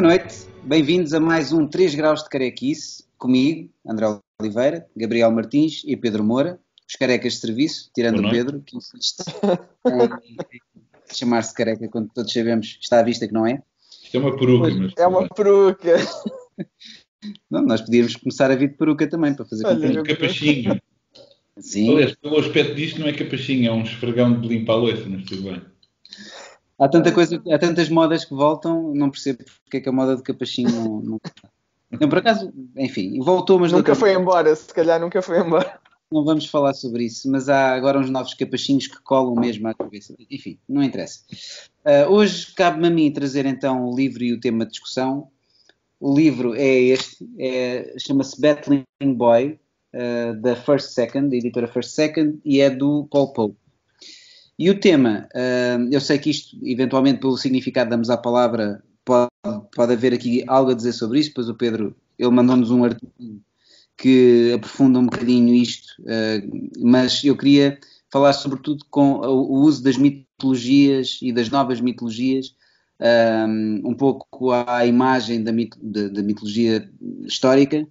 Boa noite, bem-vindos a mais um 3 Graus de Carequice, comigo, André Oliveira, Gabriel Martins e Pedro Moura, os carecas de serviço, tirando o Pedro, que insiste em chamar-se careca quando todos sabemos, está à vista que não é. Isto é uma peruca, mas... É uma peruca. Não, nós podíamos começar a vir de peruca também, para fazer Olha, um capachinho. Sim. Aliás, pelo aspecto disto não é capachinho, é um esfregão de limpar a louça, mas tudo bem. Há, tanta coisa, há tantas modas que voltam, não percebo porque é que a moda de capachinho não. não... não por acaso, enfim, voltou, mas nunca foi embora, se calhar nunca foi embora. Não vamos falar sobre isso, mas há agora uns novos capachinhos que colam mesmo à cabeça. Enfim, não interessa. Uh, hoje cabe-me a mim trazer então o livro e o tema de discussão. O livro é este, é, chama-se Battling Boy, uh, da First Second, da editora First Second, e é do Paul Pope. E o tema, uh, eu sei que isto, eventualmente, pelo significado damos à palavra, pode, pode haver aqui algo a dizer sobre isso, pois o Pedro, ele mandou-nos um artigo que aprofunda um bocadinho isto, uh, mas eu queria falar sobretudo com o uso das mitologias e das novas mitologias, um, um pouco à imagem da, mitologia histórica,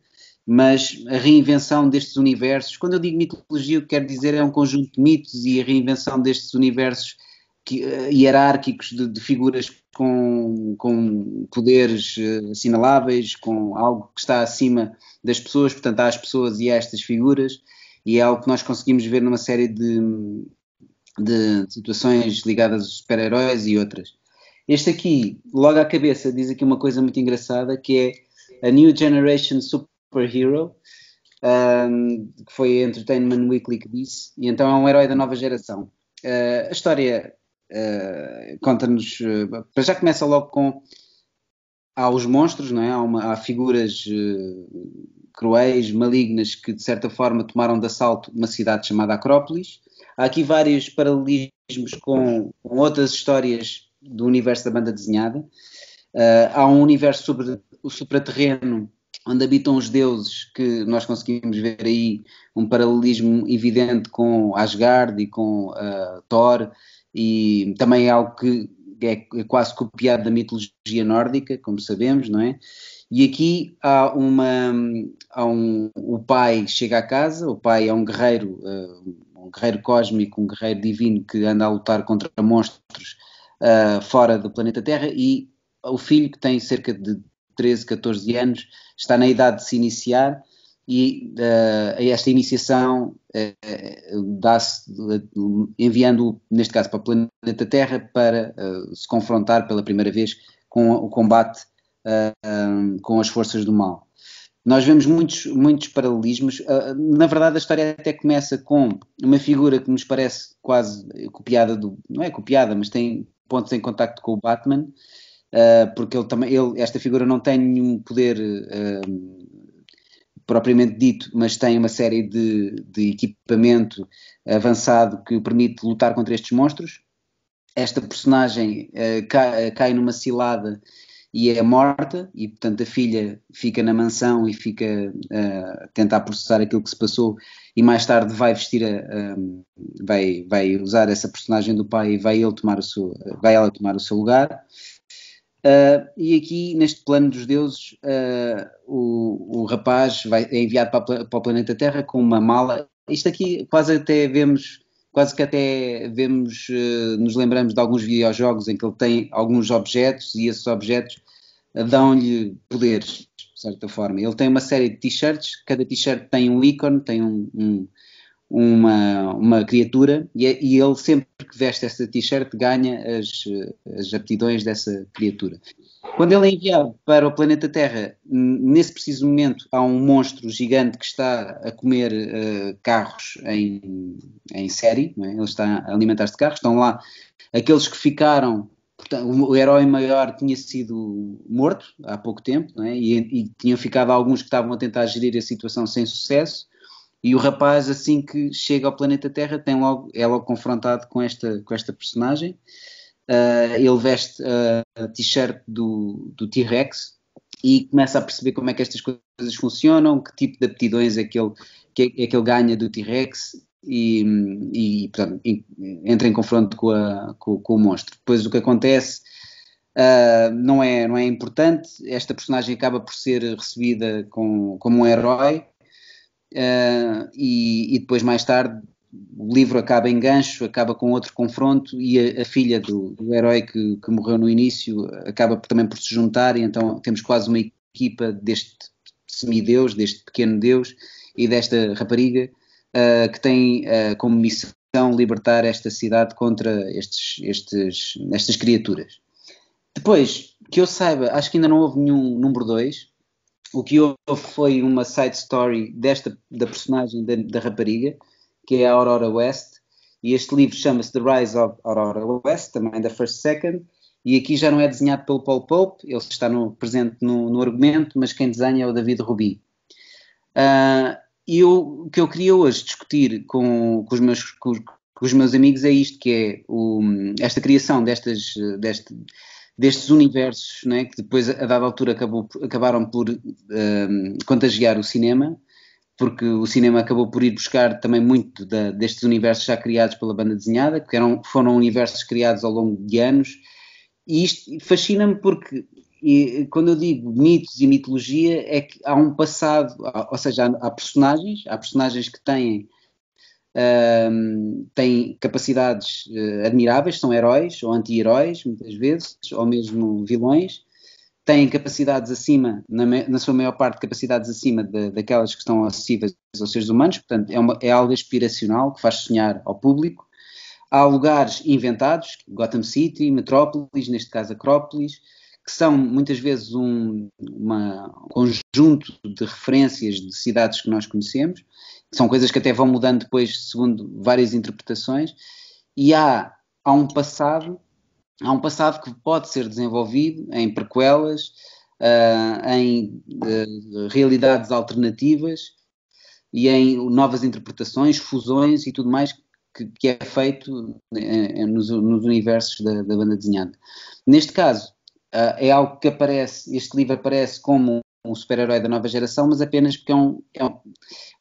mas a reinvenção destes universos. Quando eu digo mitologia, o que quero dizer é um conjunto de mitos e a reinvenção destes universos uh, hierárquicos de, de, figuras com, com poderes uh, assinaláveis, com algo que está acima das pessoas, portanto, há as pessoas e há estas figuras, e é algo que nós conseguimos ver numa série de, de situações ligadas aos super-heróis e outras. Este aqui, logo à cabeça, diz aqui uma coisa muito engraçada que é a New Generation Super Superhero, um, que foi a Entertainment Weekly que disse, e então é um herói da nova geração. Uh, a história uh, conta-nos, uh, já começa logo com há os monstros, não é? há, uma, há figuras cruéis, malignas, que de certa forma tomaram de assalto uma cidade chamada Acrópolis. Há aqui vários paralelismos com, com outras histórias do universo da banda desenhada. há um universo sobre o supraterreno onde habitam os deuses, que nós conseguimos ver aí um paralelismo evidente com Asgard e com uh, Thor, e também é algo que é, é, quase copiado da mitologia nórdica, como sabemos, não é? E aqui há uma, há um, o pai chega à casa, o pai é um guerreiro, uh, um guerreiro cósmico, um guerreiro divino que anda a lutar contra monstros uh, fora do planeta Terra e o filho que tem cerca de 13, 14 anos, está na idade de se iniciar e uh, esta iniciação uh, dá-se uh, enviando, neste caso, para o planeta Terra para se confrontar pela primeira vez com o combate um, com as forças do mal. Nós vemos muitos, muitos paralelismos. na verdade, a história até começa com uma figura que nos parece quase copiada do. não é copiada, mas tem pontos em contacto com o Batman, uh, porque ele também, ele, esta figura não tem nenhum poder uh, propriamente dito, mas tem uma série de, de equipamento avançado que o permite lutar contra estes monstros. Esta personagem uh, cai, cai numa cilada e é morta, e portanto a filha fica na mansão e fica uh, a tentar processar aquilo que se passou, e mais tarde vai vestir a, vai, vai usar essa personagem do pai e vai ele tomar o seu, vai ela tomar o seu lugar. Uh, e aqui, neste plano dos deuses, uh, o, o, rapaz vai, é enviado para, para, o planeta Terra com uma mala. Isto aqui quase até vemos, quase que até vemos, uh, nos lembramos de alguns videojogos em que ele tem alguns objetos e esses objetos dão-lhe poderes, de certa forma. Ele tem uma série de t-shirts, cada t-shirt tem um ícone, tem um, um uma, uma criatura e, é, e, ele sempre que veste essa t-shirt ganha as, as aptidões dessa criatura. Quando ele é enviado para o planeta Terra, nesse preciso momento há um monstro gigante que está a comer uh, carros em, em série, é? ele está a alimentar-se de carros, estão lá aqueles que ficaram Portanto, o herói maior tinha sido morto há pouco tempo, é? e, e, tinham ficado alguns que estavam a tentar gerir a situação sem sucesso, e o rapaz, assim que chega ao planeta Terra, tem logo, é logo confrontado com esta, com esta personagem. Uh, ele veste a t-shirt do, do T-Rex e começa a perceber como é que estas coisas funcionam, que tipo de aptidões é que ele, que é, que ele ganha do T-Rex e, e portanto, entra em confronto com, a, com, com, o monstro. Depois o que acontece Uh, não, é, não é importante. Esta personagem acaba por ser recebida com, como um herói, uh, e, e, depois, mais tarde, o livro acaba em gancho, acaba com outro confronto, e a, a filha do, do herói que, que, morreu no início acaba também por se juntar, e então temos quase uma equipa deste semideus, deste pequeno deus e desta rapariga uh, que tem como missão libertar esta cidade contra estes, estes, estas criaturas. Depois, que eu saiba, acho que ainda não houve nenhum número 2. O que houve foi uma side story desta, da personagem da, da rapariga, que é a Aurora West, e este livro chama-se The Rise of Aurora West, também da First Second, e aqui já não é desenhado pelo Paul Pope, ele está no, presente no, no, argumento, mas quem desenha é o David Rubin. Uh, e eu, o que eu queria hoje discutir com, com, os, meus, com, com os meus amigos é isto, que é o, esta criação destas, deste, destes universos, né, que depois a dada altura acabou, acabaram por um, contagiar o cinema, porque o cinema acabou por ir buscar também muito da, destes universos já criados pela banda desenhada, que eram, foram universos criados ao longo de anos, e isto fascina-me porque e quando eu digo mitos e mitologia é que há um passado, ou seja, há personagens, há personagens que têm, um, têm capacidades uh, admiráveis, são heróis ou anti-heróis, muitas vezes, ou mesmo vilões, têm capacidades acima, na, na sua maior parte, capacidades acima de, daquelas que estão acessíveis aos seres humanos, portanto, é, uma, é algo aspiracional que faz sonhar ao público. Há lugares inventados, Gotham City, Metrópolis, neste caso Acrópolis, que são muitas vezes um uma, conjunto de referências de cidades que nós conhecemos, são coisas que até vão mudando depois segundo várias interpretações, e há, há um passado, há um passado que pode ser desenvolvido em prequelas, uh, em uh, realidades alternativas e em novas interpretações, fusões e tudo mais que, que é feito uh, nos, nos, universos da, da banda desenhada. Neste caso, Uh, é algo que aparece, este livro aparece como um super-herói da nova geração, mas apenas porque é um, é um,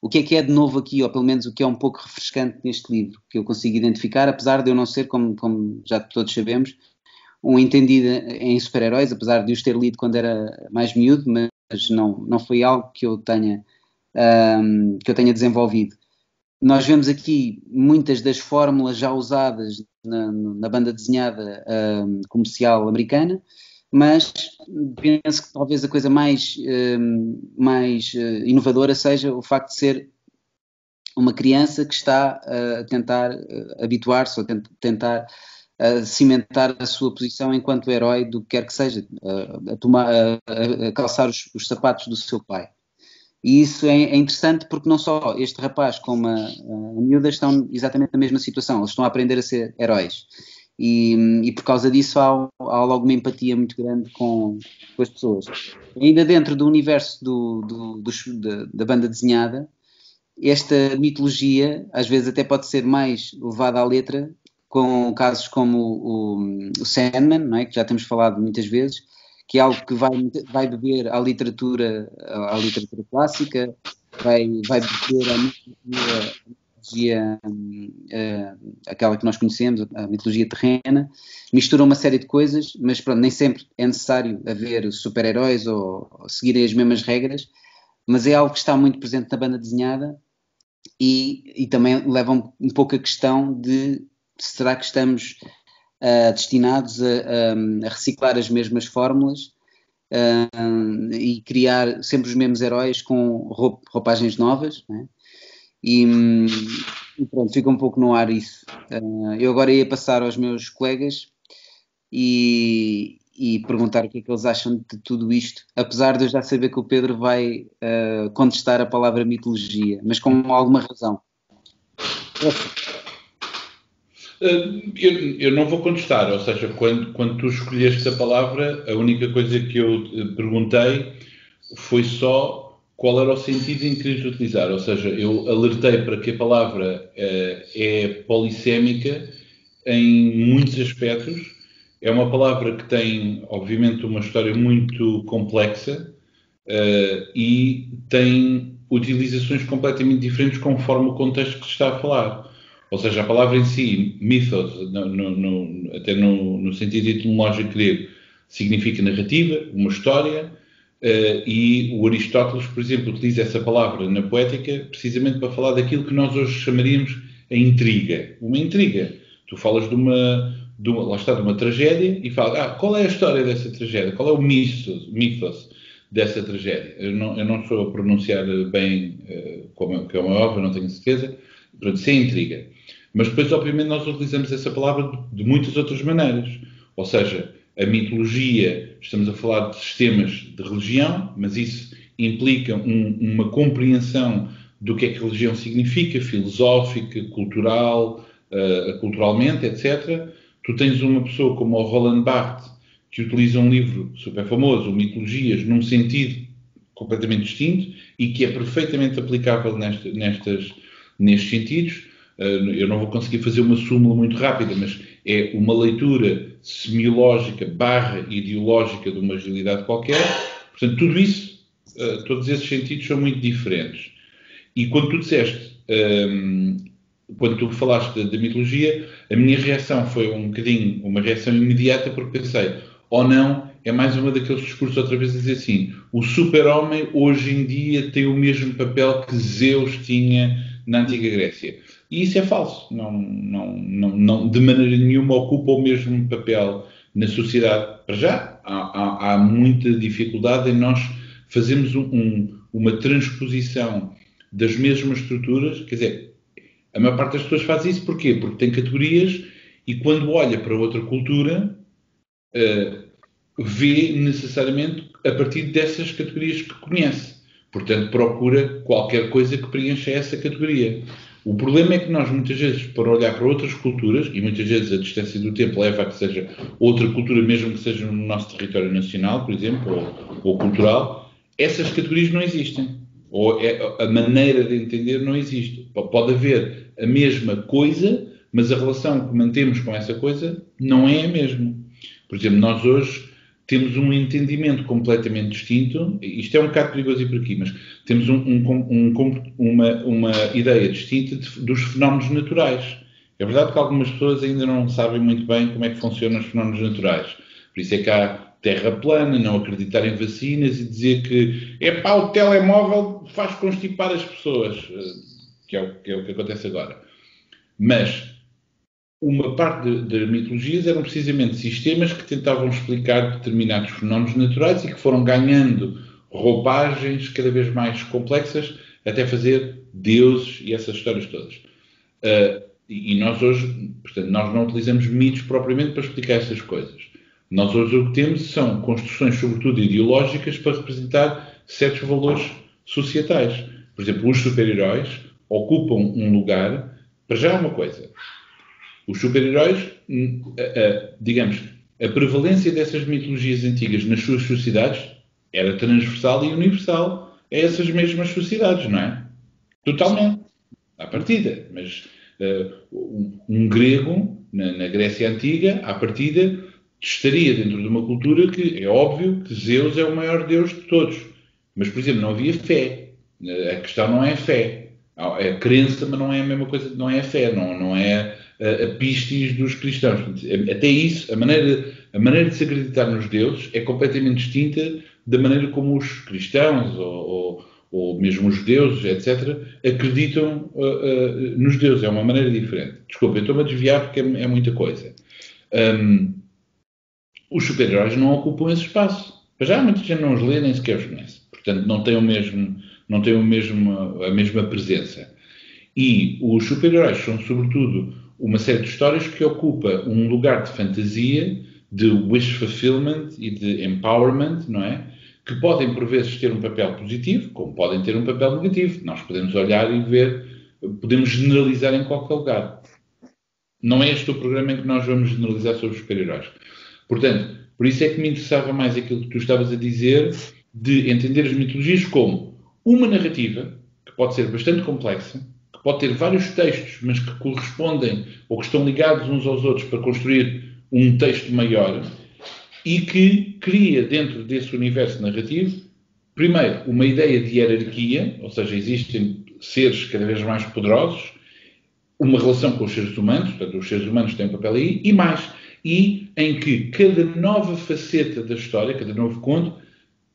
O que é que é de novo aqui, ou pelo menos o que é um pouco refrescante neste livro, que eu consigo identificar, apesar de eu não ser, como, como já todos sabemos, um entendido em super-heróis, apesar de os ter lido quando era mais miúdo, mas não, não foi algo que eu tenha, um, que eu tenha desenvolvido. Nós vemos aqui muitas das fórmulas já usadas na, na banda desenhada um, comercial americana, mas penso que talvez a coisa mais, hum, mais eh, inovadora seja o facto de ser uma criança que está a tentar eh, habituar-se ou tentar a cimentar a sua posição enquanto herói do que quer que seja, a, tomar, a, a calçar os, os, sapatos do seu pai. E isso é, é, interessante porque não só este rapaz como a, a miúda estão exatamente na mesma situação, eles estão a aprender a ser heróis. E, e, por causa disso há, há, logo uma empatia muito grande com, com as pessoas. ainda dentro do universo do, do, do, da, da, banda desenhada, esta mitologia às vezes até pode ser mais levada à letra, com casos como o, o Sandman, não é? que já temos falado muitas vezes, que é algo que vai, vai beber à literatura, à literatura clássica, vai, vai beber à mitologia mitologia, uh, aquela que nós conhecemos, a mitologia terrena, mistura uma série de coisas, mas pronto, nem sempre é necessário haver super-heróis ou, ou seguirem as mesmas regras, mas é algo que está muito presente na banda desenhada e, e também leva um, um, pouco a questão de será que estamos uh, destinados a, a, reciclar as mesmas fórmulas uh, e criar sempre os mesmos heróis com roupagens novas, né? E, e, pronto, fica um pouco no ar isso. Uh, eu agora ia passar aos meus colegas e, e, perguntar o que é que eles acham de tudo isto, apesar de eu já saber que o Pedro vai uh, contestar a palavra mitologia, mas com alguma razão. Uh, eu, eu, não vou contestar, ou seja, quando, quando tu escolheste a palavra, a única coisa que eu perguntei foi só qual era o sentido em que querias utilizar. Ou seja, eu alertei para que a palavra uh, é polissémica em muitos aspectos. É uma palavra que tem, obviamente, uma história muito complexa uh, e tem utilizações completamente diferentes conforme o contexto que se está a falar. Ou seja, a palavra em si, mythos, no, no, no, até no, sentido etimológico grego, significa narrativa, uma história, uh, e o Aristóteles, por exemplo, utiliza essa palavra na poética precisamente para falar daquilo que nós hoje chamaríamos a intriga. Uma intriga. Tu falas de uma, de uma lá está, de uma tragédia e falas, ah, qual é a história dessa tragédia? Qual é o mythos, mythos dessa tragédia? Eu não, eu não sou a pronunciar bem, uh, como, como é óbvio, não tenho certeza. Pronto, isso é intriga. Mas depois, obviamente, nós utilizamos essa palavra de, de muitas outras maneiras. Ou seja, a mitologia, estamos a falar de sistemas de religião, mas isso implica um, uma compreensão do que é que religião significa, filosófica, cultural, uh, culturalmente, etc. Tu tens uma pessoa como o Roland Barthes, que utiliza um livro super famoso, Mitologias, num sentido completamente distinto e que é perfeitamente aplicável nesta, nestas, nestes sentidos. Uh, eu não vou conseguir fazer uma súmula muito rápida, mas é uma leitura semiológica barra ideológica de uma realidade qualquer. Portanto, tudo isso, uh, todos esses sentidos são muito diferentes. E quando tu disseste, um, ehm, quando tu falaste da, mitologia, a minha reação foi um bocadinho uma reação imediata, porque pensei, ou não, é mais uma daqueles discursos outra vez a dizer assim: o super-homem hoje em dia tem o mesmo papel que Zeus tinha na antiga Grécia. E isso é falso. Não, não, não, não, de maneira nenhuma ocupa o mesmo papel na sociedade. Para já, há, há, há muita dificuldade em nós fazermos um, um, uma transposição das mesmas estruturas. Quer dizer, a maior parte das pessoas faz isso porquê? Porque tem categorias e quando olha para outra cultura, uh, vê necessariamente a partir dessas categorias que conhece. Portanto, procura qualquer coisa que preencha essa categoria. O problema é que nós, muitas vezes, para olhar para outras culturas, e muitas vezes a distância do tempo leva a que seja outra cultura, mesmo que seja no nosso território nacional, por exemplo, ou, ou cultural, essas categorias não existem. Ou é, a maneira de entender não existe. Pode haver a mesma coisa, mas a relação que mantemos com essa coisa não é a mesma. Por exemplo, nós hoje temos um entendimento completamente distinto, isto é um bocado perigoso ir por aqui, mas temos um, um, um, uma, uma, ideia distinta de, dos fenómenos naturais. É verdade que algumas pessoas ainda não sabem muito bem como é que funcionam os fenómenos naturais. Por isso é que há terra plana, não acreditar em vacinas e dizer que é pá, o telemóvel faz constipar as pessoas, eh, que é o que, é o que acontece agora. Mas uma parte das mitologias eram precisamente sistemas que tentavam explicar determinados fenómenos naturais e que foram ganhando roupagens cada vez mais complexas até fazer deuses e essas histórias todas. Uh, e nós hoje, portanto, nós não utilizamos mitos propriamente para explicar essas coisas. Nós hoje o que temos são construções, sobretudo ideológicas, para representar certos valores societais. Por exemplo, os super-heróis ocupam um lugar. Para já uma coisa, os super-heróis, hum, digamos, a prevalência dessas mitologias antigas nas suas sociedades era transversal e universal a essas mesmas sociedades, não é? Totalmente. À partida. Mas uh, um, grego, na, na, Grécia Antiga, à partida, estaria dentro de uma cultura que é óbvio que Zeus é o maior deus de todos. Mas, por exemplo, não havia fé. A questão não é fé. É crença, mas não é a mesma coisa, não é fé, não, não é a pistes dos cristãos. Até isso, a maneira, a maneira de se acreditar nos deuses é completamente distinta da maneira como os cristãos ou, ou, ou mesmo os judeus, etc., acreditam uh, uh, nos deuses. É uma maneira diferente. Desculpa, eu estou-me a desviar porque é, é muita coisa. Um, os super-heróis não ocupam esse espaço. Já muita gente não os lê nem sequer os conhece. Portanto, não tem, o mesmo, não tem o mesmo, a mesma presença. E os super-heróis são, sobretudo, uma série de histórias que ocupa um lugar de fantasia, de wish fulfillment e de empowerment, não é? Que podem, por vezes, ter um papel positivo, como podem ter um papel negativo. Nós podemos olhar e ver, podemos generalizar em qualquer lugar. Não é este o programa em que nós vamos generalizar sobre os super-heróis. Portanto, por isso é que me interessava mais aquilo que tu estavas a dizer, de entender as mitologias como uma narrativa, que pode ser bastante complexa, que pode ter vários textos, mas que correspondem ou que estão ligados uns aos outros para construir um texto maior e que cria dentro desse universo narrativo, primeiro, uma ideia de hierarquia, ou seja, existem seres cada vez mais poderosos, uma relação com os seres humanos, portanto, os seres humanos têm um papel aí, e mais, e em que cada nova faceta da história, cada novo conto,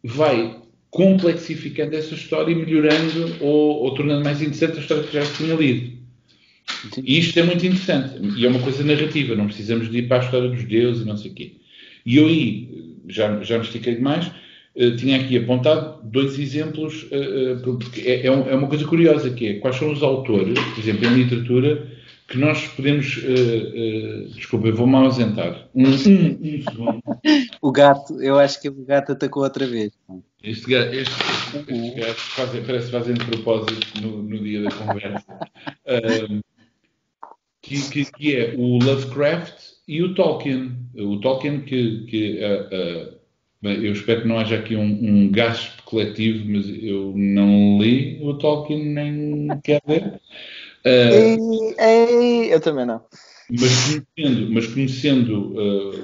vai complexificando essa história e melhorando ou, ou tornando mais interessante a história que já se tinha lido. E isto é muito interessante. E é uma coisa narrativa, não precisamos de ir para a história dos deuses e não sei o quê. E eu aí, já, já me estiquei demais, uh, tinha aqui apontado dois exemplos, uh, uh, porque é, é, é, uma coisa curiosa, que é quais são os autores, por exemplo, em literatura, que nós podemos. desculpa, eu vou-me ausentar. Um, um, um segundo. o gato, eu acho que o gato atacou outra vez. Este gato, este, este, este gato fazem, parece que fazem de propósito no, no dia da conversa. que, que, que, é o Lovecraft e o Tolkien. O Tolkien que, que uh, uh, eu espero que não haja aqui um, um gaspo coletivo, mas eu não li o Tolkien nem quero ver. Uh, ei, ei, eu também não. Mas conhecendo, mas conhecendo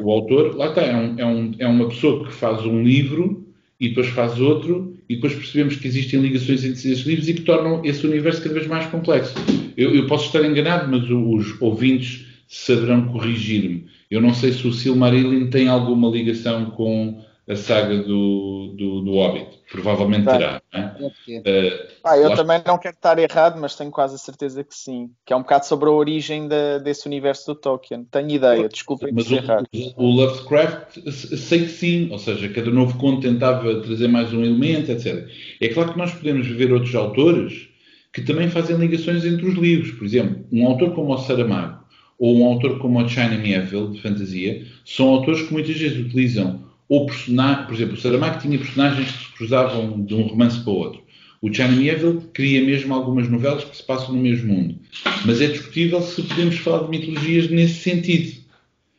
o autor, lá está, é, um, é, um, é uma pessoa que faz um livro e depois faz outro, e depois percebemos que existem ligações entre esses livros e que tornam esse universo cada vez mais complexo. Eu, eu posso estar enganado, mas os ouvintes saberão corrigir-me. Eu não sei se o Silmarillion tem alguma ligação com a saga do, do, do Hobbit. Provavelmente tá. terá. Uh, ah, eu também não quero estar errado, mas tenho quase a certeza que sim. Que é um bocado sobre a origem desse universo do Tolkien. Tenho ideia, desculpem mas o, errado. O, o Lovecraft sei que sim, ou seja, cada novo conto tentava trazer mais um elemento, etc. É claro que nós podemos ver outros autores que também fazem ligações entre os livros. Por exemplo, um autor como o Saramago ou um autor como o China Mieville, de fantasia, são autores que muitas vezes utilizam ou personagem, por exemplo, o Saramago tinha personagens que se cruzavam de um romance para o outro. O China Mieville cria mesmo algumas novelas que se passam no mesmo mundo. Mas é discutível se podemos falar de mitologias nesse sentido.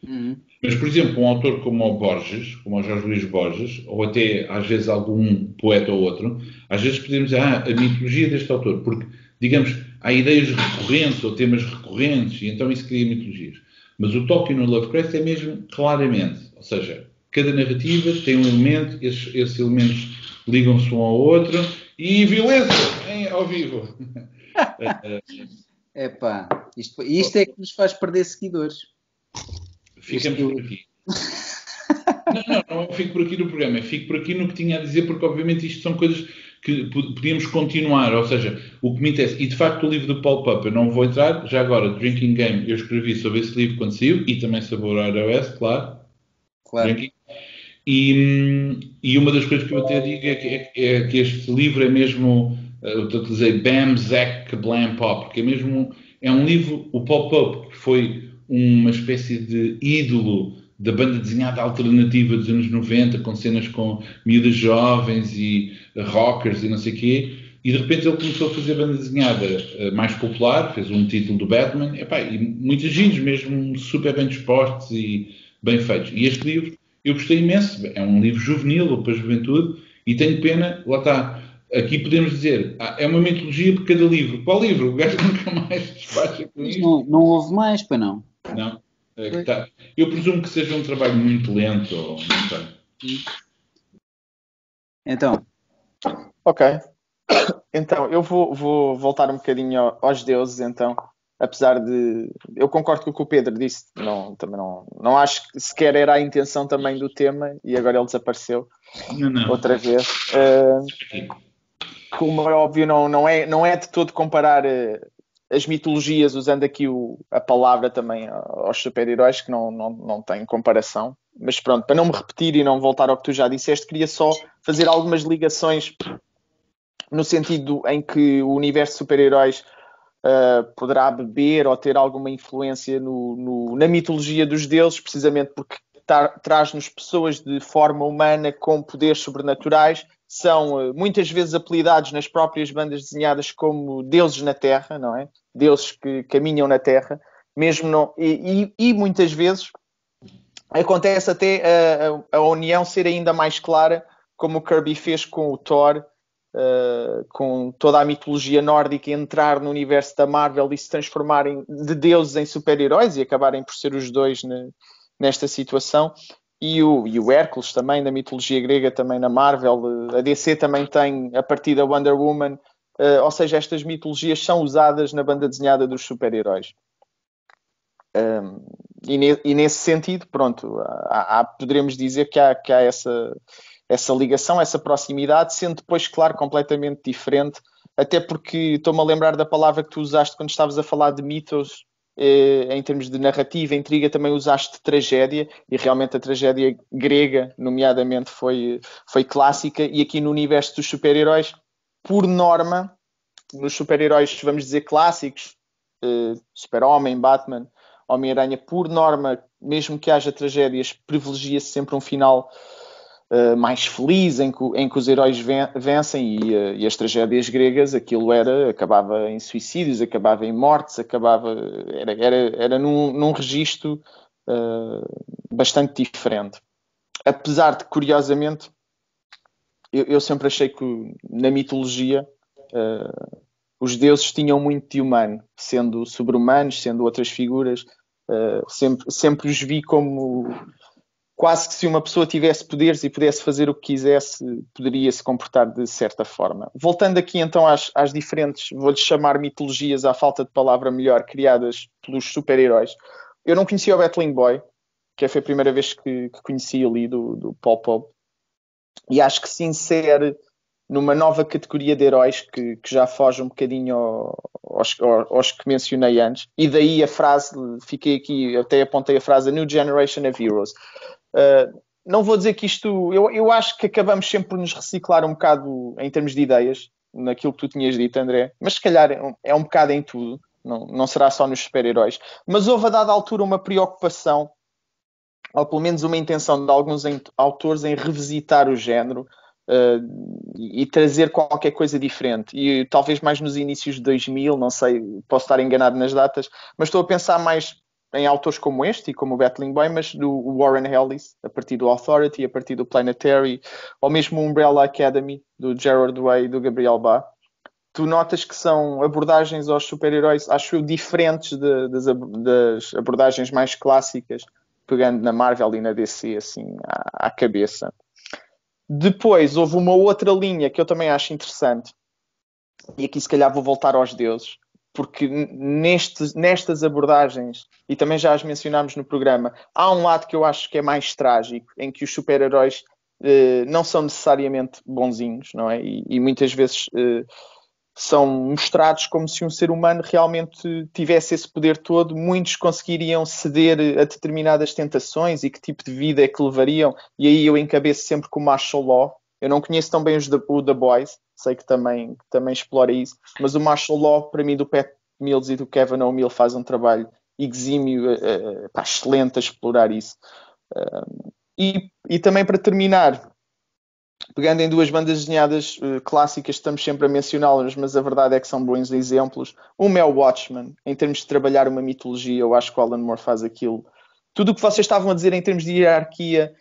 Uhum. Mas, por exemplo, um autor como o Borges, como o Jorge Luís Borges, ou até às vezes algum poeta ou outro, às vezes podemos dizer, ah, a mitologia deste autor, porque, digamos, há ideias recorrentes ou temas recorrentes, e então isso cria mitologias. Mas o Tolkien no Lovecraft é mesmo claramente, ou seja, cada narrativa tem um elemento, esses, esses elementos ligam-se um ao outro, e violência em, ao vivo. Epá, isto, isto é que nos faz perder seguidores. Ficamos isto... por aqui. não, não, não fico por aqui no programa, fico por aqui no que tinha a dizer, porque obviamente isto são coisas que podíamos continuar, ou seja, o que me interessa, e de facto o livro do Paul Pup, eu não vou entrar, já agora, Drinking Game, eu escrevi sobre esse livro quando saiu, e também sobre o iOS, claro. Claro. E, e, uma das coisas que eu até digo é que, é, é que este livro é mesmo, eh, eu utilizei Bam, Zack, Blam, Pop, porque é mesmo, é um livro, o Paul Pup, que foi uma espécie de ídolo da banda desenhada alternativa dos anos 90, com cenas com miúdas jovens e rockers e não sei o quê, e de repente ele começou a fazer banda desenhada uh, mais popular, fez um título do Batman, epá, e muitos giros mesmo super bem dispostos e bem feitos. E este livro eu gostei imenso, é um livro juvenil para a juventude, e tenho pena, lá está, aqui podemos dizer, ah, é uma mitologia por cada livro. Qual livro? O gajo nunca mais despacha com isso. Não, não houve mais, para não? Não. É tá. Eu presumo que seja um trabalho muito lento, ou não sei. Então. Ok. Então, eu vou, vou voltar um bocadinho aos deuses, então. Apesar de. Eu concordo com o que o Pedro disse, não, também não, não acho que sequer era a intenção também do tema e agora ele desapareceu não, não. outra vez. Uh, como é óbvio, não, não, é, não é de todo comparar uh, as mitologias, usando aqui o, a palavra também aos super-heróis, que não, não, não tem comparação. Mas pronto, para não me repetir e não voltar ao que tu já disseste, queria só fazer algumas ligações no sentido em que o universo de super-heróis uh, poderá beber ou ter alguma influência no, no, na mitologia dos deuses, precisamente porque traz-nos pessoas de forma humana com poderes sobrenaturais são uh, muitas vezes apelidados nas próprias bandas desenhadas como deuses na Terra, não é? Deuses que caminham na Terra, mesmo não, e, e, e muitas vezes acontece até a, a, união ser ainda mais clara, como o Kirby fez com o Thor, uh, com toda a mitologia nórdica, entrar no universo da Marvel e se transformarem de deuses em super-heróis e acabarem por ser os dois nesta situação e o, e o Hércules também, da mitologia grega, também na Marvel. A DC também tem, a partir da Wonder Woman, uh, ou seja, estas mitologias são usadas na banda desenhada dos super-heróis. Um, e, ne, e, nesse sentido, pronto, há, há, poderemos dizer que há, que há essa, essa ligação, essa proximidade, sendo depois, claro, completamente diferente, até porque estou-me a lembrar da palavra que tu usaste quando estavas a falar de mitos, eh, em termos de narrativa, intriga, também usaste tragédia, e realmente a tragédia grega, nomeadamente, foi, foi clássica, e aqui no universo dos super-heróis, por norma, nos super-heróis, vamos dizer, clássicos, eh, Super-Homem, Batman, Homem-Aranha, por norma, mesmo que haja tragédias, privilegia-se sempre um final uh, mais feliz, em que, em que os heróis ven vencem e, uh, e, as tragédias gregas, aquilo era, acabava em suicídios, acabava em mortes, acabava, era, era, era num, num registro uh, bastante diferente. Apesar de, curiosamente, eu, eu sempre achei que na mitologia os deuses tinham muito de humano, sendo sobre-humanos, sendo outras figuras, sempre, sempre os vi como quase que se uma pessoa tivesse poderes e pudesse fazer o que quisesse, poderia se comportar de certa forma. Voltando aqui então às, às diferentes, vou-lhes chamar mitologias à falta de palavra melhor, criadas pelos super-heróis. Eu não conhecia o Battling Boy, que foi a primeira vez que, que conheci ali do, do Paul Pop, e acho que se insere numa nova categoria de heróis que, que já foge um bocadinho aos, aos, que mencionei antes. E daí a frase, fiquei aqui, até apontei a frase, New Generation of Heroes. Uh, não vou dizer que isto, eu, eu acho que acabamos sempre por nos reciclar um bocado em termos de ideias, naquilo que tu tinhas dito, André, mas se calhar é um, é bocado em tudo, não, não será só nos super-heróis. Mas houve a dada altura uma preocupação, ou pelo menos uma intenção de alguns autores em revisitar o género, uh, e trazer qualquer coisa diferente. E talvez mais nos inícios de 2000, não sei, posso estar enganado nas datas, mas estou a pensar mais em autores como este e como o Battling Boy, mas do Warren Ellis, a partir do Authority, a partir do Planetary, ou mesmo Umbrella Academy, do Gerard Way e do Gabriel Ba. Tu notas que são abordagens aos super-heróis, acho eu, diferentes de, das, das, abordagens mais clássicas, pegando na Marvel e na DC, assim, à, à cabeça. Depois houve uma outra linha que eu também acho interessante, e aqui se calhar vou voltar aos deuses, porque nestes, nestas abordagens, e também já as mencionámos no programa, há um lado que eu acho que é mais trágico, em que os super-heróis eh, não são necessariamente bonzinhos, não é? E, e muitas vezes eh, são mostrados como se um ser humano realmente tivesse esse poder todo, muitos conseguiriam ceder a determinadas tentações e que tipo de vida é que levariam, e aí eu encabeço sempre com o Martial Law. Eu não conheço tão bem os o The Boys, sei que também, que também explora isso, mas o Martial Law, para mim, do Pat Mills e do Kevin O'Neill, faz um trabalho exímio, uh, pá, excelente a explorar isso. Uh, e, e também para terminar, pegando em duas bandas desenhadas uh, clássicas, estamos sempre a mencioná-las, mas a verdade é que são bons exemplos. Uma é o Watchmen, em termos de trabalhar uma mitologia, eu acho que o Alan Moore faz aquilo. Tudo o que vocês estavam a dizer em termos de hierarquia,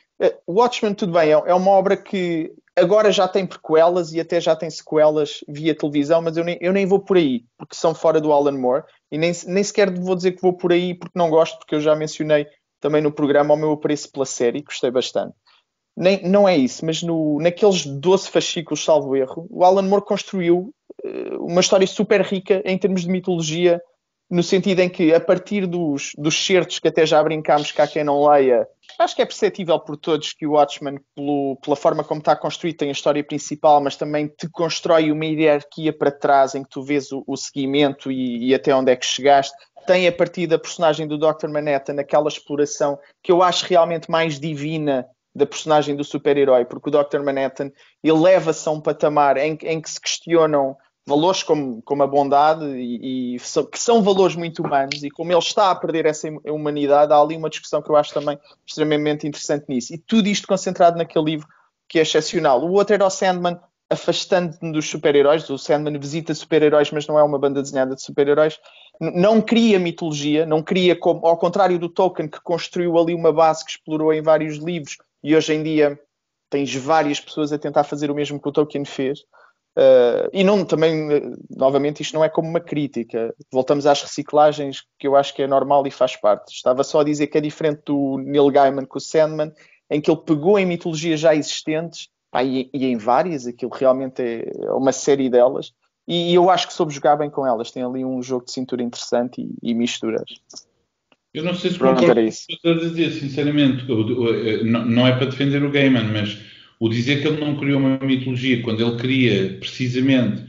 Watchmen, tudo bem, é, é, uma obra que agora já tem prequelas e até já tem sequelas via televisão, mas eu nem, eu nem vou por aí, porque são fora do Alan Moore, e nem, nem sequer vou dizer que vou por aí porque não gosto, porque eu já mencionei também no programa o meu apreço pela série, gostei bastante. Nem, não é isso, mas no, naqueles 12 fascículos, salvo erro, o Alan Moore construiu uh, uma história super rica em termos de mitologia, no sentido em que, a partir dos, dos certos que até já brincámos, que há quem não leia, acho que é perceptível por todos que o Watchmen, pelo, pela forma como está construído, tem a história principal, mas também te constrói uma hierarquia para trás em que tu vês o, o seguimento e, e até onde é que chegaste tem a partir da personagem do Dr. Manhattan aquela exploração que eu acho realmente mais divina da personagem do super-herói, porque o Dr. Manhattan eleva-se a um patamar em, em, que se questionam valores como, como a bondade e, e que são valores muito humanos e como ele está a perder essa humanidade, há ali uma discussão que eu acho também extremamente interessante nisso. E tudo isto concentrado naquele livro que é excepcional. O outro era o Sandman, afastando-me dos super-heróis. O Sandman visita super-heróis, mas não é uma banda desenhada de super-heróis. Não cria mitologia, não cria como, ao contrário do Tolkien, que construiu ali uma base que explorou em vários livros e hoje em dia tens várias pessoas a tentar fazer o mesmo que o Tolkien fez. Uh, e não também, novamente, isto não é como uma crítica. Voltamos às reciclagens, que eu acho que é normal e faz parte. Estava só a dizer que é diferente do Neil Gaiman com o Sandman, em que ele pegou em mitologias já existentes, pá, e, e, em várias, aquilo realmente é uma série delas, e, e, eu acho que soube jogar bem com elas. Tem ali um jogo de cintura interessante e, e misturas. Eu não sei se concordo isso. com o que dizer, sinceramente. Não é para defender o Gaiman, mas o dizer que ele não criou uma mitologia, quando ele cria precisamente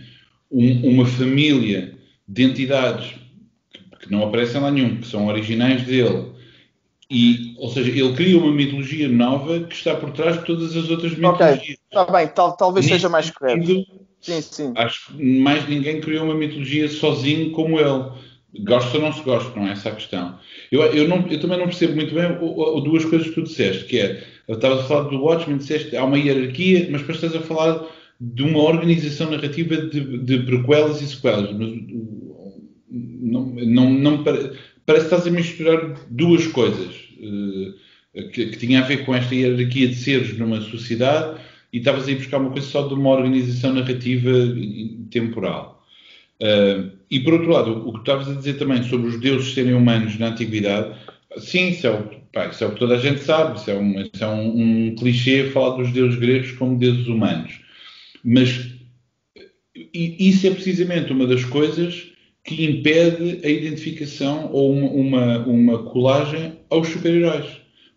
um, uma família de entidades que, não aparecem lá nenhum, que são originais dele, e, ou seja, ele cria uma mitologia nova que está por trás de todas as outras mitologias. Ok, está bem, tal, talvez Nesse seja mais correto. Sim, sim. Acho que mais ninguém criou uma mitologia sozinho como ele. Gosta ou não se gosta, não é essa a questão. Eu, eu, não, eu também não percebo muito bem o, o, duas coisas que tu disseste, que é, eu estava a falar do Watchmen, disseste há uma hierarquia, mas depois estás a falar de uma organização narrativa de, de prequelas e sequelas. Mas, não, não, não, parece que estás a misturar duas coisas uh, que, que tinha a ver com esta hierarquia de seres numa sociedade e estavas a ir buscar uma coisa só de uma organização narrativa temporal. Uh, e por outro lado, o que estavas a dizer também sobre os deuses serem humanos na antiguidade, sim, isso é o, pá, isso é o que toda a gente sabe, isso é, um, isso é um, um clichê falar dos deuses gregos como deuses humanos. Mas isso é precisamente uma das coisas que impede a identificação ou uma, uma, uma colagem aos super-heróis.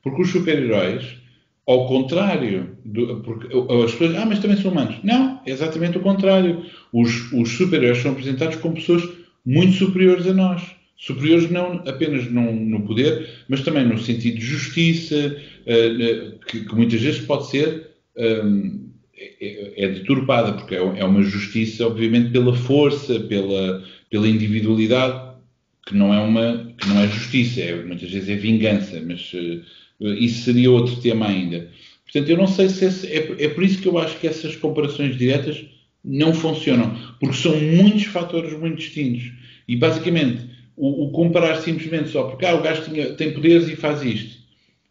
Porque os super-heróis ao contrário, do, porque as pessoas, ah, mas também são humanos. Não, é exatamente o contrário. Os, os super-heróis são apresentados como pessoas muito superiores a nós. Superiores não apenas no, no poder, mas também no sentido de justiça, uh, que, que, muitas vezes pode ser um, é, é, deturpada, porque é, é uma justiça, obviamente, pela força, pela, pela individualidade, que não é uma que não é justiça, é, muitas vezes é vingança, mas uh, isso seria outro tema ainda. Portanto, eu não sei se esse, é, é por isso que eu acho que essas comparações diretas não funcionam, porque são muitos fatores muito distintos. E basicamente, o, o comparar simplesmente só porque ah, o gajo tinha, tem poderes e faz isto,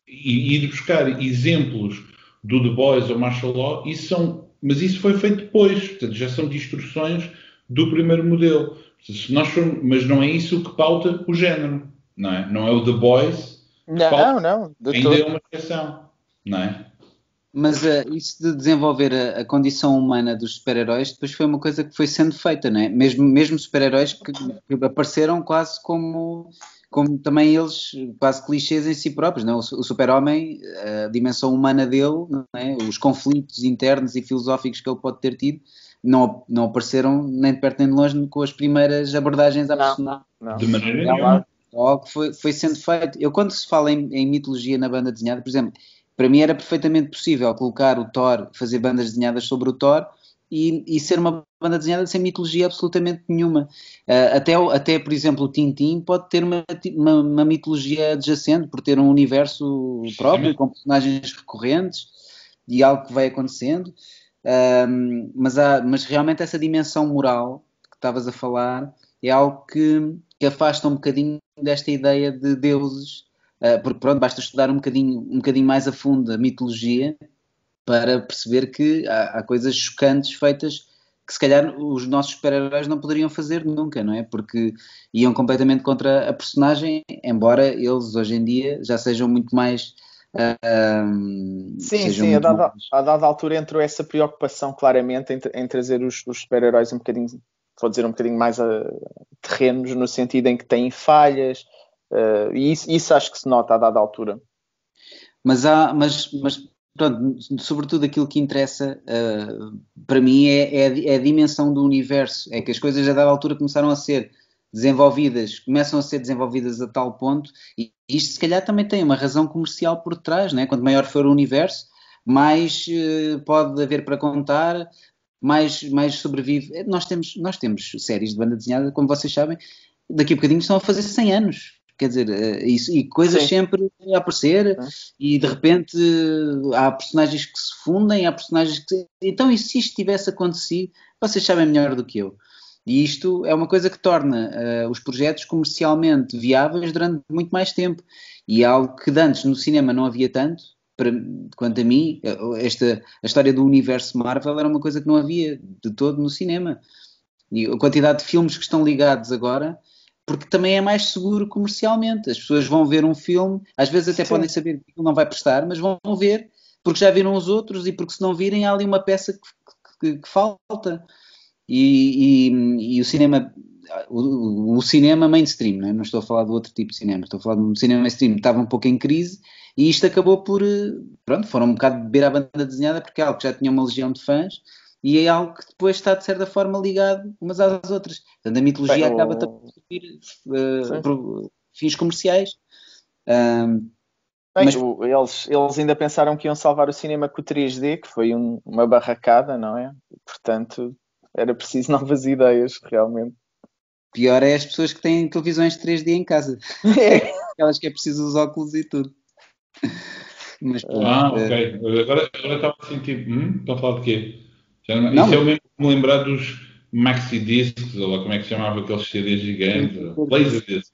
e, ir buscar exemplos do The Boys ou Martial Law, isso são, mas isso foi feito depois, portanto, já são distorções do primeiro modelo. Se nós formos, mas não é isso que pauta o género, não é? Não é o The Boys não, não. De ainda é uma exceção, não é? Mas uh, isso de desenvolver a, a condição humana dos super-heróis depois foi uma coisa que foi sendo feita, não é? Mesmo, mesmo super-heróis que, que, apareceram quase como, como também eles, quase clichês em si próprios, não é? O, o super-homem, a dimensão humana dele, não é? os conflitos internos e filosóficos que ele pode ter tido, não, não apareceram nem de perto nem de longe com as primeiras abordagens à personagem. De maneira nenhuma algo que foi, foi sendo feito. Eu, quando se fala em, em, mitologia na banda desenhada, por exemplo, para mim era perfeitamente possível colocar o Thor, fazer bandas desenhadas sobre o Thor e, e ser uma banda desenhada sem mitologia absolutamente nenhuma. Uh, até, até, por exemplo, o Tintin pode ter uma, uma, uma, mitologia adjacente, por ter um universo próprio, com personagens recorrentes e algo que vai acontecendo. Uh, mas, há, mas realmente essa dimensão moral que estavas a falar é algo que, que afasta um bocadinho desta ideia de deuses, porque pronto, basta estudar um bocadinho, um bocadinho mais a fundo a mitologia para perceber que há, há coisas chocantes feitas que se calhar os nossos super-heróis não poderiam fazer nunca, não é? Porque iam completamente contra a personagem, embora eles hoje em dia já sejam muito mais. Uh, sim, sim, a dada, mais... a dada, altura entrou essa preocupação claramente em, em trazer os, os super-heróis um bocadinho vou dizer, um bocadinho mais a terrenos, no sentido em que têm falhas, uh, e isso, isso, acho que se nota a dada altura. Mas há, mas, mas pronto, sobretudo aquilo que interessa uh, para mim é, é, é, a, dimensão do universo, é que as coisas a dada altura começaram a ser desenvolvidas, começam a ser desenvolvidas a tal ponto, e isto se calhar também tem uma razão comercial por trás, né? quanto maior for o universo, mais uh, pode haver para contar, mais, mais sobrevive. Nós temos, nós temos séries de banda desenhada, como vocês sabem, daqui a bocadinho estão a fazer 100 anos. Quer dizer, eh, isso, e coisas Sim. sempre a aparecer, e de repente há personagens que se fundem, há personagens que. Então, e se isto tivesse acontecido, vocês sabem melhor do que eu. E isto é uma coisa que torna uh, os projetos comercialmente viáveis durante muito mais tempo. E é algo que antes no cinema não havia tanto, para, quanto a mim, esta, a história do universo Marvel era uma coisa que não havia de todo no cinema. E a quantidade de filmes que estão ligados agora, porque também é mais seguro comercialmente. As pessoas vão ver um filme, às vezes até Sim. podem saber que não vai prestar, mas vão ver porque já viram os outros e porque se não virem há ali uma peça que, que, que falta. E, e, e, o cinema o, o, cinema mainstream, não, é? não estou a falar do outro tipo de cinema, estou a falar do cinema mainstream, estava um pouco em crise e isto acabou por, eh, pronto, foram um bocado beber à banda desenhada porque é algo que já tinha uma legião de fãs e é algo que depois está de certa forma ligado umas às outras. Portanto, a mitologia Bem, acaba também por servir uh, fins comerciais. Um, Bem, mas... o, eles, eles ainda pensaram que iam salvar o cinema com o 3D, que foi um, uma barracada, não é? Portanto, era preciso novas ideias, realmente. Pior é as pessoas que têm televisões 3D em casa. É. Aquelas que é preciso os óculos e tudo. Mas, ah, é... ok. Agora, agora estava a sentir. Hum? Estão a falar de quê? Já não... Isso é o mesmo que me lembrar dos maxi discs, ou lá como é que se chamava aqueles CDs gigantes. Laserdisc.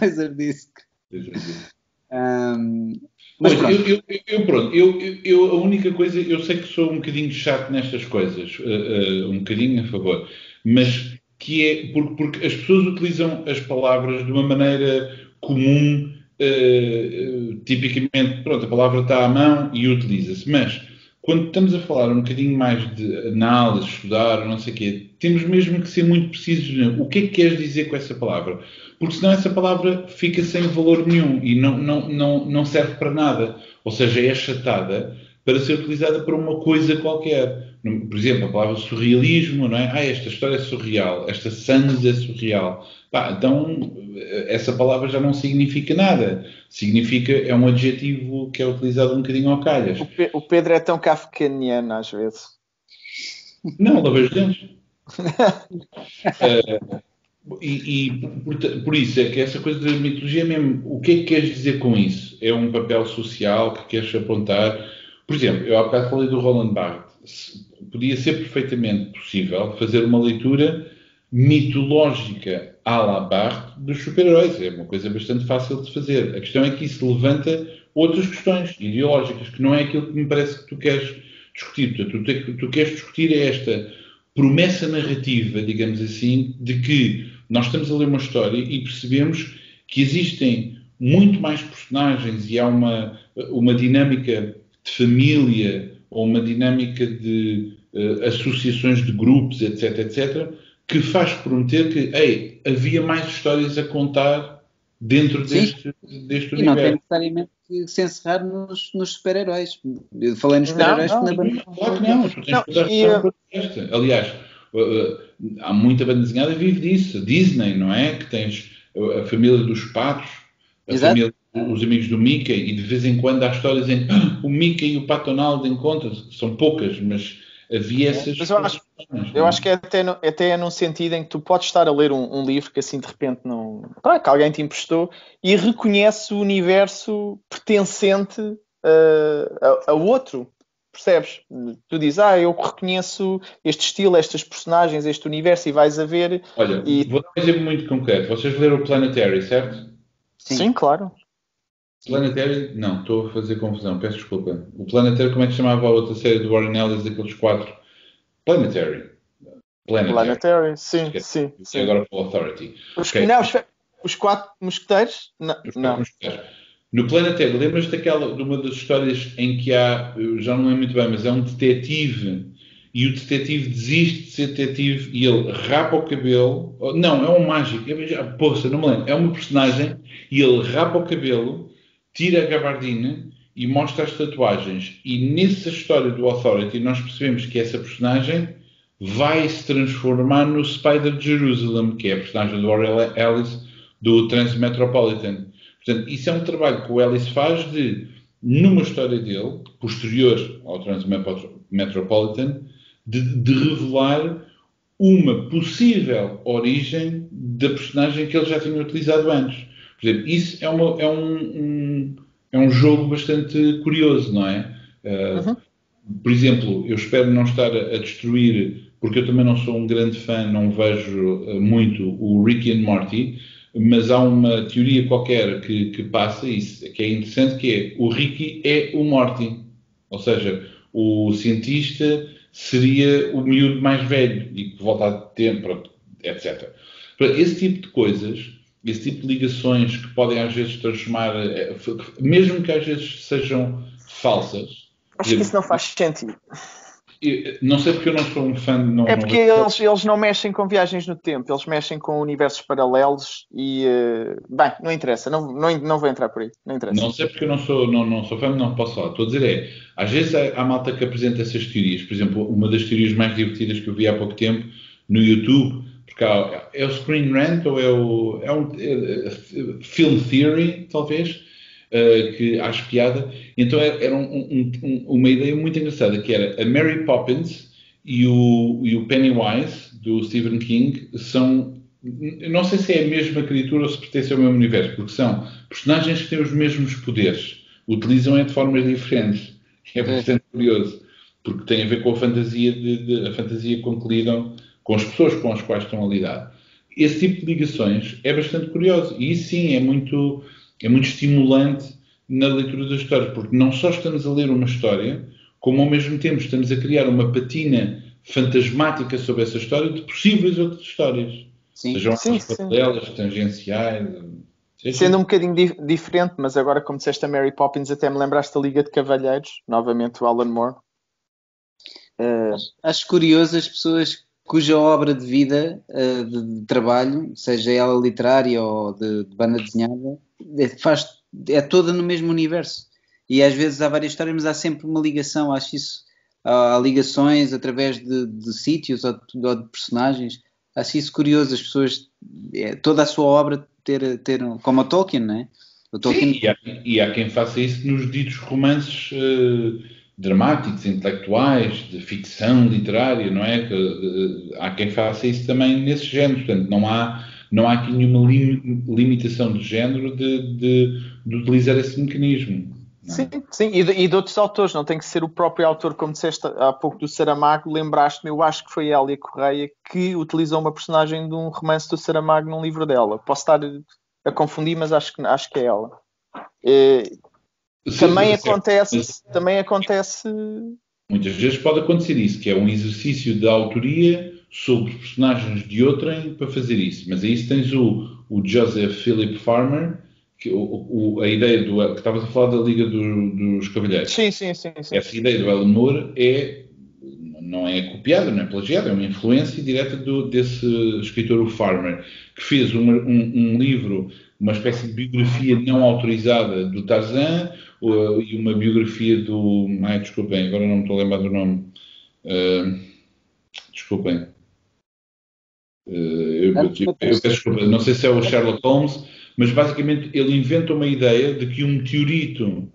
Laserdisc. Laserdisc. Um, mas pronto. Eu, eu, eu, pronto, eu, eu, a única coisa, eu sei que sou um bocadinho chato nestas coisas, uh, uh, um bocadinho a favor, mas que é porque, porque, as pessoas utilizam as palavras de uma maneira comum, uh, tipicamente, pronto, a palavra está à mão e utiliza-se, mas quando estamos a falar um bocadinho mais de análise, estudar, não sei o quê, temos mesmo que ser muito precisos no o que é que queres dizer com essa palavra porque senão essa palavra fica sem valor nenhum e não, não, não, não serve para nada. Ou seja, é achatada para ser utilizada para uma coisa qualquer. Por exemplo, a palavra surrealismo, não é? Ah, esta história é surreal, esta Sans é surreal. Pá, então, essa palavra já não significa nada. Significa, é um adjetivo que é utilizado um bocadinho ao calhas. O, Pedro é tão kafkaniano às vezes. Não, lava os dentes. uh, E, e por, por, isso é que essa coisa da mitologia mesmo. O que é que queres dizer com isso? É um papel social que queres apontar? Por exemplo, eu há bocado falei do Roland Barthes. Podia ser perfeitamente possível fazer uma leitura mitológica à la Barthes dos super-heróis. É uma coisa bastante fácil de fazer. A questão é que isso levanta outras questões ideológicas, que não é aquilo que me parece que tu queres discutir. Portanto, tu, tu queres discutir é esta promessa narrativa, digamos assim, de que nós estamos a ler uma história e percebemos que existem muito mais personagens e há uma, uma dinâmica de família ou uma dinâmica de uh, associações de grupos, etc, etc, que faz prometer que, ei, havia mais histórias a contar dentro deste, deste e universo. E não tem necessariamente que se encerrar nos, nos super-heróis. Eu falei nos super-heróis porque na banda... Claro que não. não e, uh... Aliás, uh, há muita banda desenhada que vive disso. Disney, não é? Que tens a família dos patos, a Exato. família os amigos do Mickey, e de vez em quando há histórias em ah, o Mickey e o Pato Donald encontram-se. São poucas, mas havia essas. Mas eu acho, eu acho que é até, no, até é num sentido em que tu podes estar a ler um, um livro que assim de repente não. Claro, que alguém te emprestou e reconhece o universo pertencente uh, a, a, outro. Percebes? Tu dizes, ah, eu reconheço este estilo, estas personagens, este universo, e vais a ver. Olha, e... vou dar um exemplo muito concreto. Vocês leram o Planetary, certo? Sim, Sim claro. Planetary, não, estou a fazer confusão, peço desculpa. O Planetary, como é que chamava a outra série do Warren Ellis, daqueles quatro? Planetary. Planetary, Planetary sim, sim, sim. agora para o Authority. Os, okay. não, os, os, quatro mosqueteiros? Não. Os quatro mosqueteiros. No Planetary, lembras daquela, de uma das histórias em que há, já não lembro muito bem, mas é um detetive e o detetive desiste de ser detetive e ele rapa o cabelo. Não, é um mágico. Poxa, não me lembro. É uma personagem e ele rapa o cabelo tira a gabardina e mostra as tatuagens. E nessa história do Authority nós percebemos que essa personagem vai se transformar no Spider Jerusalem, que é a personagem do Warren Ellis do Transmetropolitan. Portanto, isso é um trabalho que o Ellis faz de, numa história dele, posterior ao Transmetropolitan, de, de revelar uma possível origem da personagem que ele já tinha utilizado antes. Por exemplo, isso é, uma, é um, um, é um jogo bastante curioso, não é? Uh, uhum. Por exemplo, eu espero não estar a, destruir, porque eu também não sou um grande fã, não vejo uh, muito o Ricky and Morty, mas há uma teoria qualquer que, que passa isso, que é interessante, que é o Ricky é o Morty. Ou seja, o cientista seria o miúdo mais velho e que volta a pronto, etc. Esse tipo de coisas esse tipo de ligações que podem às vezes transformar, eh, mesmo que às vezes sejam falsas. Acho que isso não faz sentido. Não sei porque eu não sou um fã. Não, é porque não... Eles, eles não mexem com viagens no tempo, eles mexem com universos paralelos e. Uh, bem, não interessa, não, não, não vou entrar por aí. Não, interessa. não sei porque eu não sou, não, não sou fã, não posso falar. Estou a dizer é, às vezes há, há malta que apresenta essas teorias. Por exemplo, uma das teorias mais divertidas que eu vi há pouco tempo no YouTube, porque há, é o Screen Rant ou é o, é um, é, é, Film Theory, talvez uh, que acho piada. Então era, era um, um, uma ideia muito engraçada, que era a Mary Poppins e o, e o Pennywise, do Stephen King, são não sei se é a mesma criatura ou se pertence ao mesmo universo, porque são personagens que têm os mesmos poderes, utilizam-é de formas diferentes. É bastante curioso, porque tem a ver com a fantasia, de, de, a fantasia com que lidam com as pessoas com as quais estão a lidar. Esse tipo de ligações é bastante curioso e isso sim é muito, é muito estimulante na leitura das histórias, porque não só estamos a ler uma história, como ao mesmo tempo estamos a criar uma patina fantasmática sobre essa história de possíveis outras histórias. Sim, sejam sim, paralelas, tangenciais. Seja... Sendo um bocadinho di diferente, mas agora, como disseste a Mary Poppins, até me lembraste da Liga de Cavalheiros, novamente o Alan Moore. Uh... Acho curioso as pessoas cuja obra de vida, uh, de, trabalho, seja ela literária ou de, banda desenhada, é, faz, é toda no mesmo universo. E às vezes há várias histórias, mas há sempre uma ligação, acho isso. Há, ligações através de, de sítios ou de, ou de, personagens. Acho isso curioso, as pessoas, é, toda a sua obra ter, ter como a Tolkien, não é? Tolkien... Sim, e, há, e há quem faça isso nos ditos romances. Uh dramáticos, intelectuais, de ficção literária, não é? Que, há quem faça isso também nesse género, portanto, não há, não há aqui nenhuma lim, limitação de género de, de, de utilizar esse mecanismo. É? Sim, sim, e de, e de, outros autores, não tem que ser o próprio autor, como disseste há pouco do Saramago, lembraste-me, eu acho que foi a Elia Correia que utilizou uma personagem de um romance do Saramago num livro dela. Posso estar a confundir, mas acho que, acho que é ela. É, também acontece, também acontece. Muitas vezes pode acontecer isso, que é um exercício de autoria sobre personagens de outrem para fazer isso. Mas aí tens o, o Joseph Philip Farmer, que, o, o, a ideia do. que estavas a falar da Liga do, dos Cavalheiros. Sim, sim, sim, sim. Essa ideia do Moore é. Não é copiada, não é plagiada, é uma influência direta do, desse escritor, o Farmer, que fez um, um, um livro, uma espécie de biografia não autorizada do Tarzan, e uma biografia do. Ai, desculpem, agora não me estou a lembrar do nome. Uh, desculpem. Uh, eu, eu, eu, desculpa, não sei se é o Sherlock Holmes, mas basicamente ele inventa uma ideia de que um meteorito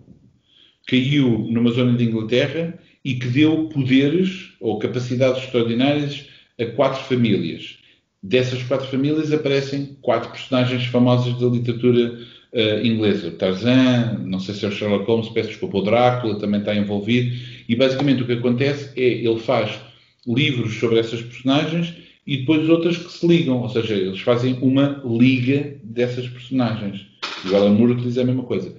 caiu numa zona de Inglaterra e que deu poderes ou capacidades extraordinárias a quatro famílias. Dessas quatro famílias aparecem quatro personagens famosos da literatura uh, inglesa. O Tarzan, não sei se é o Sherlock Holmes, peço desculpa, o Drácula também está envolvido. E basicamente o que acontece é ele faz livros sobre essas personagens e depois outras que se ligam, ou seja, eles fazem uma liga dessas personagens. E o Alan Moore utiliza a mesma coisa.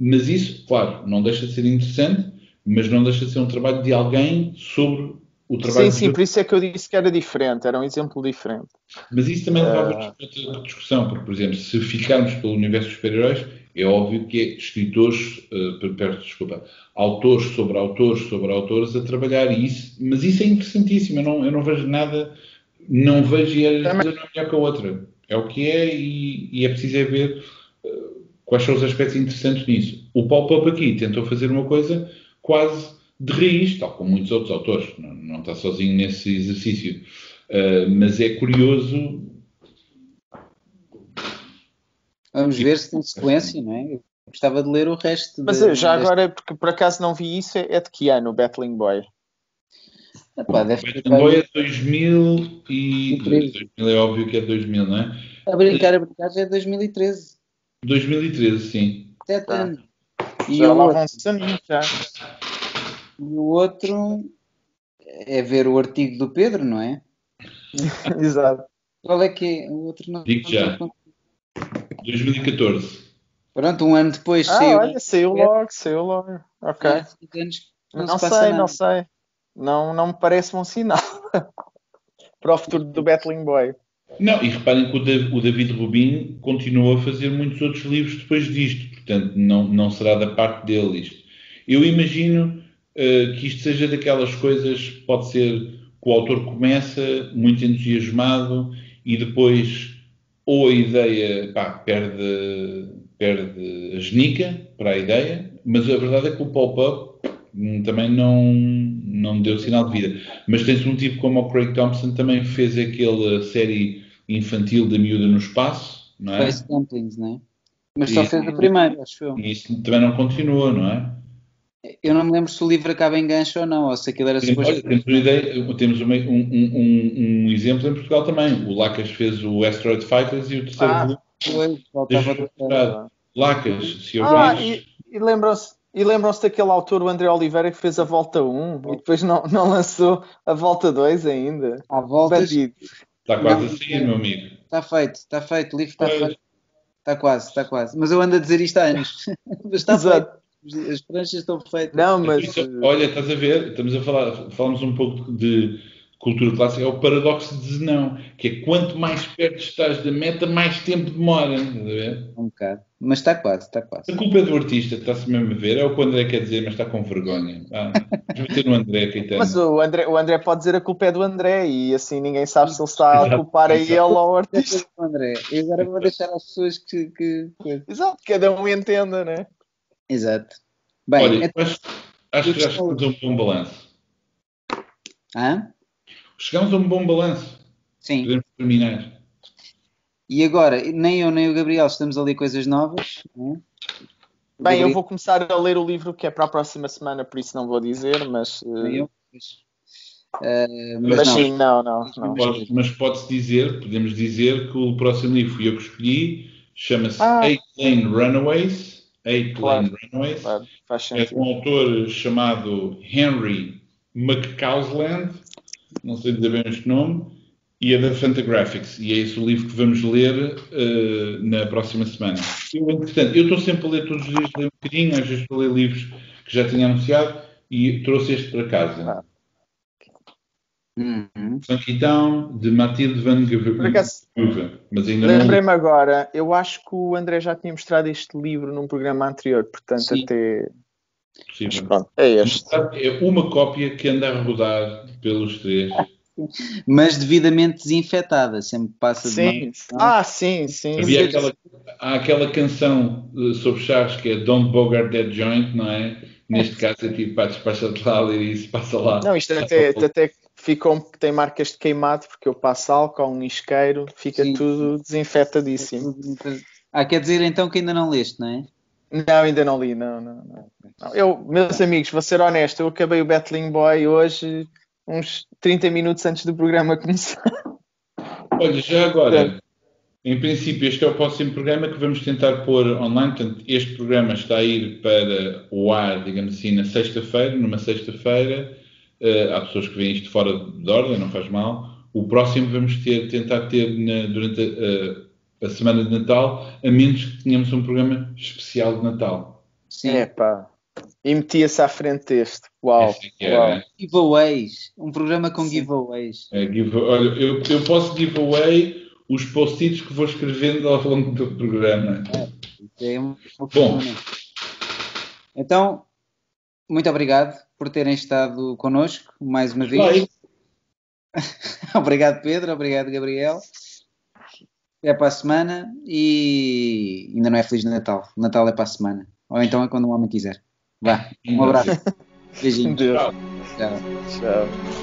Mas isso, claro, não deixa de ser interessante, mas não deixa de ser um trabalho de alguém sobre o trabalho. Sim, sim, de... por isso é que eu disse que era diferente, era um exemplo diferente. Mas isso também levava uh... a discussão, porque, por exemplo, se ficarmos pelo universo dos super-heróis, é óbvio que é escritores, uh, perto, desculpa, autores sobre autores sobre autores a trabalhar isso, mas isso é interessantíssimo, eu não, eu não vejo nada, não vejo e a coisa não é melhor que a outra. É o que é e, e é preciso é ver uh, quais são os aspectos interessantes nisso. O Paul Pop aqui tentou fazer uma coisa quase de raiz, tal como muitos outros autores, não, não está sozinho nesse exercício. Uh, mas é curioso. Vamos ver se tem sequência, não é? Eu gostava de ler o resto. Mas de, já deste... agora, porque por acaso não vi isso, é de que ano o Battling Boy? Epá, deve Battling Boy é 2000 e. 2000 é óbvio que é 2000, não é? A brincar, a brincar já é 2013. 2013, sim. Sete tá. anos. E já lá vão já. E o outro é ver o artigo do Pedro, não é? Exato. Qual é que é? O outro não. Digo já. 2014. Pronto, um ano depois ah, saiu. Olha, saiu logo, saiu logo. Ok. Não, não sei, nada. não sei. Não, não me parece um sinal para o futuro do Battling Boy. Não, e reparem que o David Rubin continuou a fazer muitos outros livros depois disto, portanto, não, não será da parte dele isto. Eu imagino uh, que isto seja daquelas coisas, pode ser que o autor começa muito entusiasmado e depois ou a ideia pá, perde, perde a genica para a ideia, mas a verdade é que o pop-up também não, não deu sinal de vida. Mas tens um tipo como o Craig Thompson também fez aquela série infantil da miúda no espaço, não é? Face Dumplings, não é? Mas só fez a primeira, acho eu. E isso também não continua, não é? Eu não me lembro se o livro acaba em gancho ou não, ou se aquilo era suposto. Olha, temos uma ideia, temos um, um, um, exemplo em Portugal também. O Lacas fez o Asteroid Fighters e o terceiro ah, volume. Lacas, se eu ah, e, e lembram-se e lembram-se daquele autor, o André Oliveira, que fez a volta 1 e depois não, não lançou a volta 2 ainda. A volta. Está quase não, assim, meu amigo. Está feito, está feito, o livro está feito. Está quase, está quase. Mas eu ando a dizer isto há anos. Mas está Exato. feito. As pranchas estão feitas. Não, mas. Olha, estás a ver? Estamos a falar, falamos um pouco de cultura clássica, é o paradoxo de Zenão, que é quanto mais perto estás da meta, mais tempo demora. Estás a ver? Um bocado. Mas está quase, está quase. A culpa é do artista, está-se mesmo a ver. É o que o André quer dizer, mas está com vergonha. Ah, meter no André, Caetano. Mas o André, o André pode dizer a culpa é do André e assim ninguém sabe se ele está a culpar a ele ou ao artista. André. E agora vou deixar as pessoas que, que, Exato, cada um entenda, né? Exato. Bem, Olha, então, acho, acho que já fizemos um bom balanço. Hã? Chegamos a um bom balanço. Sim. Podemos terminar. E agora, nem eu nem o Gabriel estamos a ler coisas novas. Né? Bem, eu vou começar a ler o livro que é para a próxima semana, por isso não vou dizer, mas. Nem eu. Uh, mas, mas não. sim, não, não. não. Pode, mas pode-se dizer, podemos dizer que o próximo livro fui eu que escolhi, chama-se ah. Eight Lane Runaways. Eight claro, Lane Runaways. Claro, é de um autor chamado Henry McCausland, não sei dizer bem este nome, e é da Fantagraphics, e é esse o livro que vamos ler uh, na próxima semana. Eu, entretanto, eu estou sempre a ler todos os dias, ler um bocadinho, às vezes estou a ler livros que já tinha anunciado, e trouxe este para casa. Ah. Uhum. De Matilde Van Gogh. Mas ainda Lembrei-me não... agora, eu acho que o André já tinha mostrado este livro num programa anterior, portanto, Sim. até. Mas pronto, é este. É uma cópia que anda a rodar pelos três mas devidamente desinfetada, sempre passa sim. de Ah, sim, sim. Havia aquela, há aquela canção eh, sobre Chaves que é Don't Bogart That Joint, não é? Neste caso é tipo, pá, despacha-te lá e isso passa lá. Não, isto até, até ficou, tem marcas de queimado, porque eu passo álcool, um isqueiro, fica sim. tudo desinfetadíssimo. Ah, quer dizer então que ainda não leste, não é? Não, ainda não li, não, não, não. Eu, meus amigos, vou ser honesto, eu acabei o Battling Boy hoje uns 30 minutos antes do programa começar. Olha, já agora, em princípio, este é o próximo programa que vamos tentar pôr online. Portanto, este programa está a ir para o ar, digamos assim, na sexta-feira, numa sexta-feira. Uh, há pessoas que veem isto fora de ordem, não faz mal. O próximo vamos ter, tentar ter na, durante a, a, semana de Natal, a menos que tenhamos um programa especial de Natal. Sim. É pá. E metia-se à frente deste. Uau! É, uau. Né? Giveaways. Um programa com Sim. giveaways. É, give, olha, eu, eu posso giveaway os post-its que vou escrevendo ao longo do programa. É, é uma Bom. Então, muito obrigado por terem estado connosco mais uma vez. obrigado, Pedro. Obrigado, Gabriel. É para a semana e ainda não é Feliz Natal. Natal é para a semana. Ou então é quando o homem quiser. Vá, um abraço. Beijinho. Tchau. Tchau. Tchau.